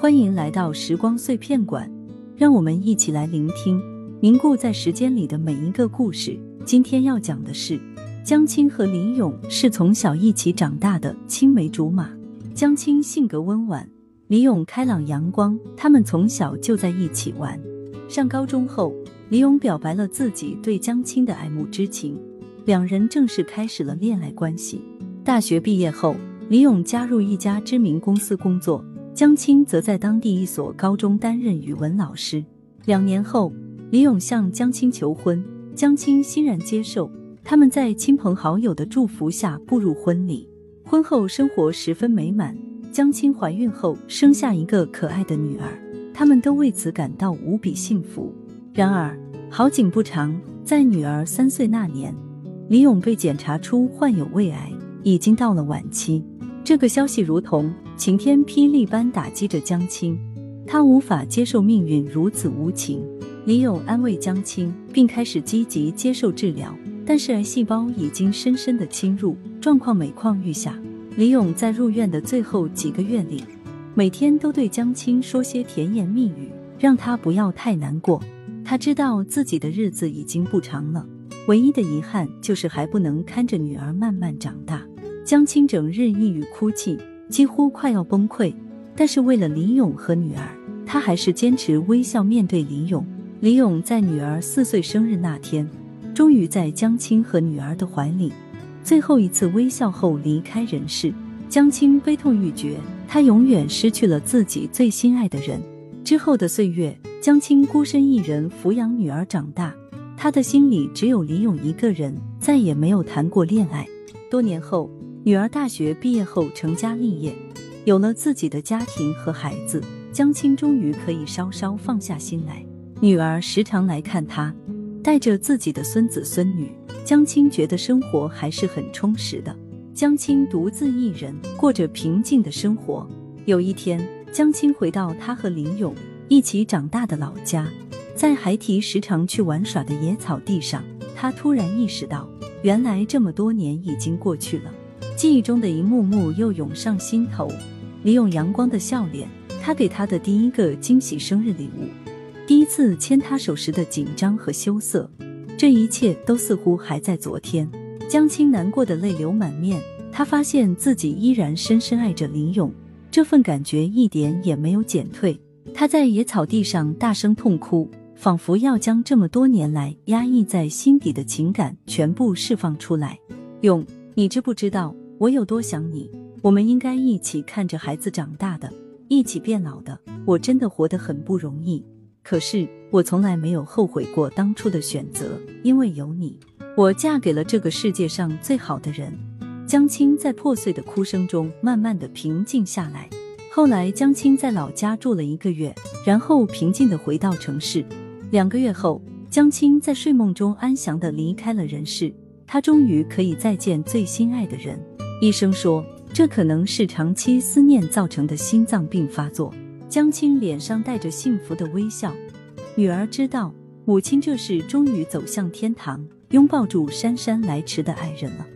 欢迎来到时光碎片馆，让我们一起来聆听凝固在时间里的每一个故事。今天要讲的是江青和李咏是从小一起长大的青梅竹马。江青性格温婉，李咏开朗阳光，他们从小就在一起玩。上高中后，李咏表白了自己对江青的爱慕之情，两人正式开始了恋爱关系。大学毕业后，李勇加入一家知名公司工作，江青则在当地一所高中担任语文老师。两年后，李勇向江青求婚，江青欣然接受。他们在亲朋好友的祝福下步入婚礼，婚后生活十分美满。江青怀孕后生下一个可爱的女儿，他们都为此感到无比幸福。然而，好景不长，在女儿三岁那年，李勇被检查出患有胃癌。已经到了晚期，这个消息如同晴天霹雳般打击着江青，他无法接受命运如此无情。李勇安慰江青，并开始积极接受治疗，但是癌细胞已经深深的侵入，状况每况愈下。李勇在入院的最后几个月里，每天都对江青说些甜言蜜语，让他不要太难过。他知道自己的日子已经不长了，唯一的遗憾就是还不能看着女儿慢慢长大。江青整日抑郁哭泣，几乎快要崩溃。但是为了李勇和女儿，他还是坚持微笑面对李勇。李勇在女儿四岁生日那天，终于在江青和女儿的怀里，最后一次微笑后离开人世。江青悲痛欲绝，她永远失去了自己最心爱的人。之后的岁月，江青孤身一人抚养女儿长大，他的心里只有李勇一个人，再也没有谈过恋爱。多年后。女儿大学毕业后成家立业，有了自己的家庭和孩子，江青终于可以稍稍放下心来。女儿时常来看他，带着自己的孙子孙女，江青觉得生活还是很充实的。江青独自一人过着平静的生活。有一天，江青回到他和林勇一起长大的老家，在孩提时常去玩耍的野草地上，他突然意识到，原来这么多年已经过去了。记忆中的一幕幕又涌上心头，李勇阳光的笑脸，他给他的第一个惊喜生日礼物，第一次牵他手时的紧张和羞涩，这一切都似乎还在昨天。江青难过的泪流满面，他发现自己依然深深爱着李勇，这份感觉一点也没有减退。他在野草地上大声痛哭，仿佛要将这么多年来压抑在心底的情感全部释放出来。勇，你知不知道？我有多想你？我们应该一起看着孩子长大的，一起变老的。我真的活得很不容易，可是我从来没有后悔过当初的选择，因为有你，我嫁给了这个世界上最好的人。江青在破碎的哭声中慢慢的平静下来。后来，江青在老家住了一个月，然后平静的回到城市。两个月后，江青在睡梦中安详的离开了人世。他终于可以再见最心爱的人。医生说，这可能是长期思念造成的心脏病发作。江青脸上带着幸福的微笑，女儿知道母亲这是终于走向天堂，拥抱住姗姗来迟的爱人了。